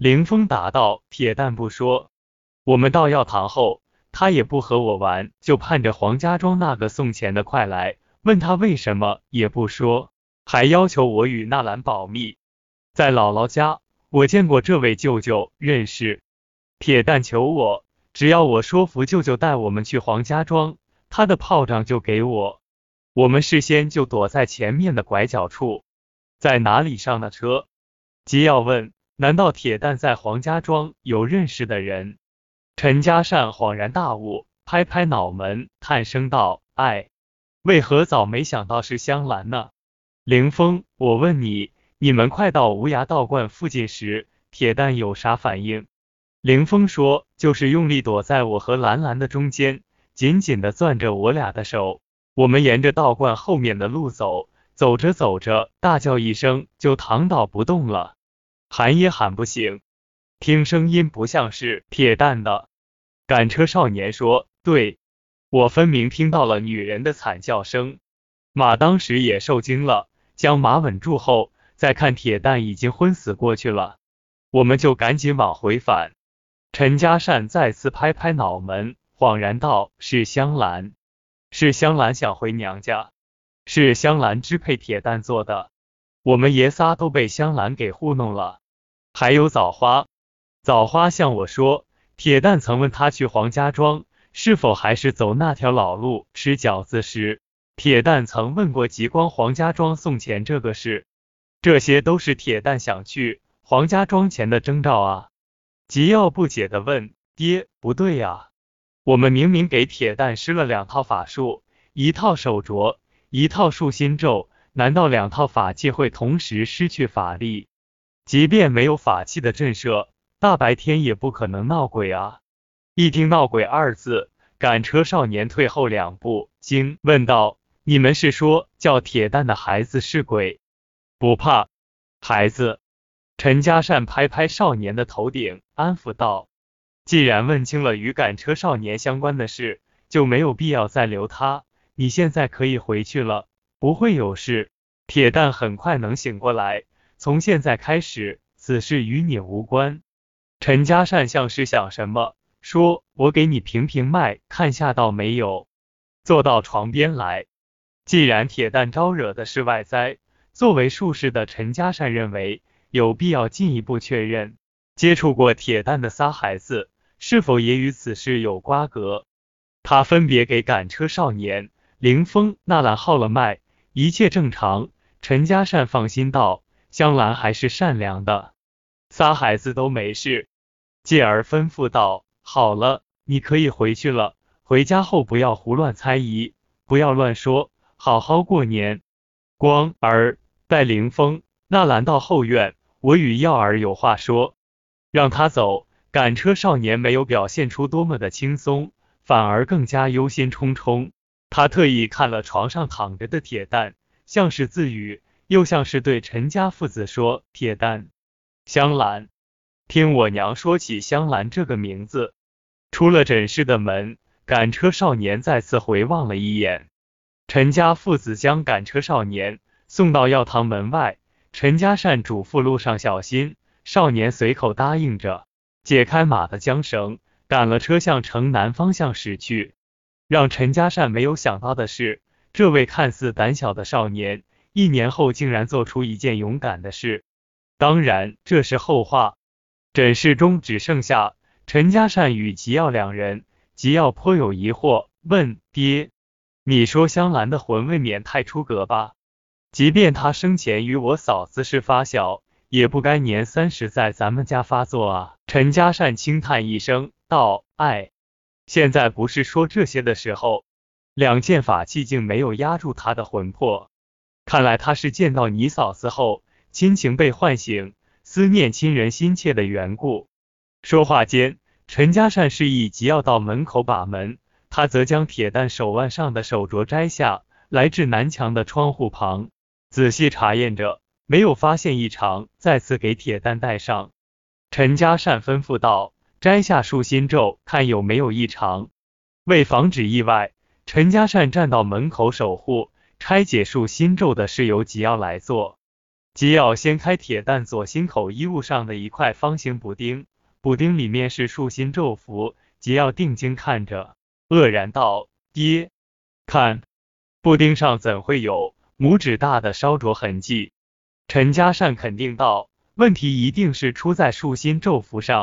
凌风答道：“铁蛋不说。我们到药堂后，他也不和我玩，就盼着黄家庄那个送钱的快来。问他为什么，也不说，还要求我与纳兰保密。在姥姥家，我见过这位舅舅，认识。铁蛋求我，只要我说服舅舅带我们去黄家庄，他的炮仗就给我。我们事先就躲在前面的拐角处。在哪里上的车？”吉耀问。难道铁蛋在黄家庄有认识的人？陈家善恍然大悟，拍拍脑门，叹声道：“哎，为何早没想到是香兰呢？”凌风，我问你，你们快到无涯道观附近时，铁蛋有啥反应？凌风说：“就是用力躲在我和兰兰的中间，紧紧的攥着我俩的手。我们沿着道观后面的路走，走着走着，大叫一声，就躺倒不动了。”喊也喊不醒，听声音不像是铁蛋的。赶车少年说：“对，我分明听到了女人的惨叫声。马当时也受惊了，将马稳住后，再看铁蛋已经昏死过去了，我们就赶紧往回返。”陈家善再次拍拍脑门，恍然道：“是香兰，是香兰想回娘家，是香兰支配铁蛋做的。我们爷仨都被香兰给糊弄了。”还有枣花，枣花向我说，铁蛋曾问他去黄家庄是否还是走那条老路吃饺子时，铁蛋曾问过极光黄家庄送钱这个事，这些都是铁蛋想去黄家庄前的征兆啊。吉耀不解的问：“爹，不对呀，我们明明给铁蛋施了两套法术，一套手镯，一套树心咒，难道两套法器会同时失去法力？”即便没有法器的震慑，大白天也不可能闹鬼啊！一听“闹鬼”二字，赶车少年退后两步，惊问道：“你们是说叫铁蛋的孩子是鬼？不怕，孩子。”陈家善拍拍少年的头顶，安抚道：“既然问清了与赶车少年相关的事，就没有必要再留他。你现在可以回去了，不会有事。铁蛋很快能醒过来。”从现在开始，此事与你无关。陈家善像是想什么，说：“我给你评评脉，看下到没有。”坐到床边来。既然铁蛋招惹的是外灾，作为术士的陈家善认为有必要进一步确认，接触过铁蛋的仨孩子是否也与此事有瓜葛。他分别给赶车少年、凌风、纳兰号了脉，一切正常。陈家善放心道。香兰还是善良的，仨孩子都没事。继而吩咐道：“好了，你可以回去了。回家后不要胡乱猜疑，不要乱说，好好过年。”光儿带凌风、纳兰到后院，我与耀儿有话说，让他走。赶车少年没有表现出多么的轻松，反而更加忧心忡忡。他特意看了床上躺着的铁蛋，像是自语。又像是对陈家父子说：“铁蛋，香兰，听我娘说起香兰这个名字。”出了诊室的门，赶车少年再次回望了一眼。陈家父子将赶车少年送到药堂门外，陈家善嘱咐路上小心。少年随口答应着，解开马的缰绳，赶了车向城南方向驶去。让陈家善没有想到的是，这位看似胆小的少年。一年后，竟然做出一件勇敢的事。当然，这是后话。诊室中只剩下陈家善与吉耀两人。吉耀颇有疑惑，问爹：“你说香兰的魂未免太出格吧？即便她生前与我嫂子是发小，也不该年三十在咱们家发作啊。”陈家善轻叹一声，道：“哎，现在不是说这些的时候。两件法器竟没有压住他的魂魄。”看来他是见到你嫂子后，亲情被唤醒，思念亲人心切的缘故。说话间，陈家善示意即要到门口把门，他则将铁蛋手腕上的手镯摘下来，至南墙的窗户旁，仔细查验着，没有发现异常，再次给铁蛋戴上。陈家善吩咐道：“摘下树心咒，看有没有异常。”为防止意外，陈家善站到门口守护。拆解术心咒的是由吉耀来做。吉要掀开铁蛋左心口衣物上的一块方形补丁，补丁里面是竖心咒符。吉要定睛看着，愕然道：“爹，看，布丁上怎会有拇指大的烧灼痕迹？”陈嘉善肯定道：“问题一定是出在竖心咒符上。”